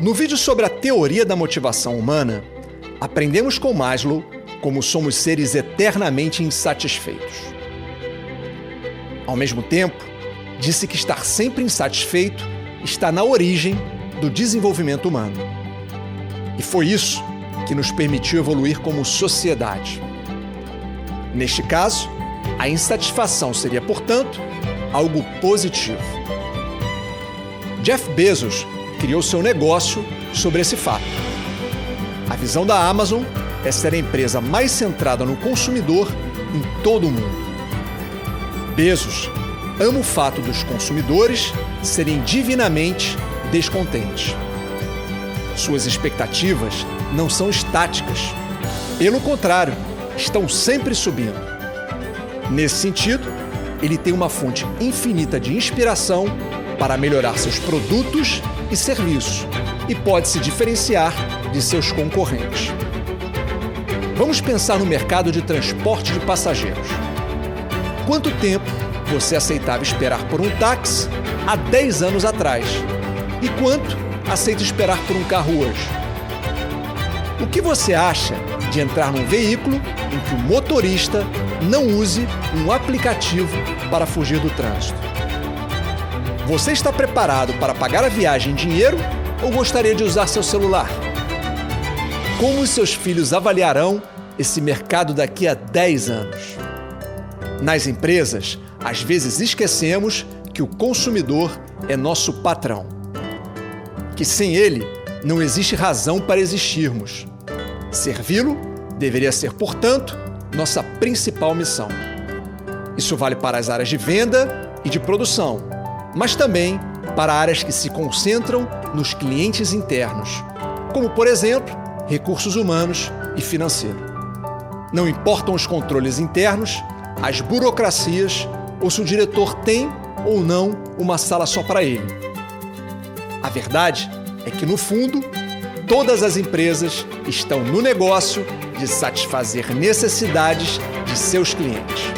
No vídeo sobre a teoria da motivação humana, aprendemos com Maslow como somos seres eternamente insatisfeitos. Ao mesmo tempo, disse que estar sempre insatisfeito está na origem do desenvolvimento humano. E foi isso que nos permitiu evoluir como sociedade. Neste caso, a insatisfação seria, portanto, algo positivo. Jeff Bezos criou seu negócio sobre esse fato. A visão da Amazon é ser a empresa mais centrada no consumidor em todo o mundo. Bezos ama o fato dos consumidores serem divinamente descontentes. Suas expectativas não são estáticas. Pelo contrário, estão sempre subindo. Nesse sentido, ele tem uma fonte infinita de inspiração para melhorar seus produtos e serviços e pode se diferenciar de seus concorrentes. Vamos pensar no mercado de transporte de passageiros. Quanto tempo você aceitava esperar por um táxi há 10 anos atrás? E quanto aceita esperar por um carro hoje? O que você acha de entrar num veículo em que o motorista não use um aplicativo para fugir do trânsito? Você está preparado para pagar a viagem em dinheiro ou gostaria de usar seu celular? Como os seus filhos avaliarão esse mercado daqui a 10 anos? Nas empresas, às vezes esquecemos que o consumidor é nosso patrão. Que sem ele não existe razão para existirmos. Servi-lo deveria ser, portanto, nossa principal missão. Isso vale para as áreas de venda e de produção mas também para áreas que se concentram nos clientes internos, como, por exemplo, recursos humanos e financeiro. Não importam os controles internos, as burocracias ou se o diretor tem ou não uma sala só para ele. A verdade é que, no fundo, todas as empresas estão no negócio de satisfazer necessidades de seus clientes.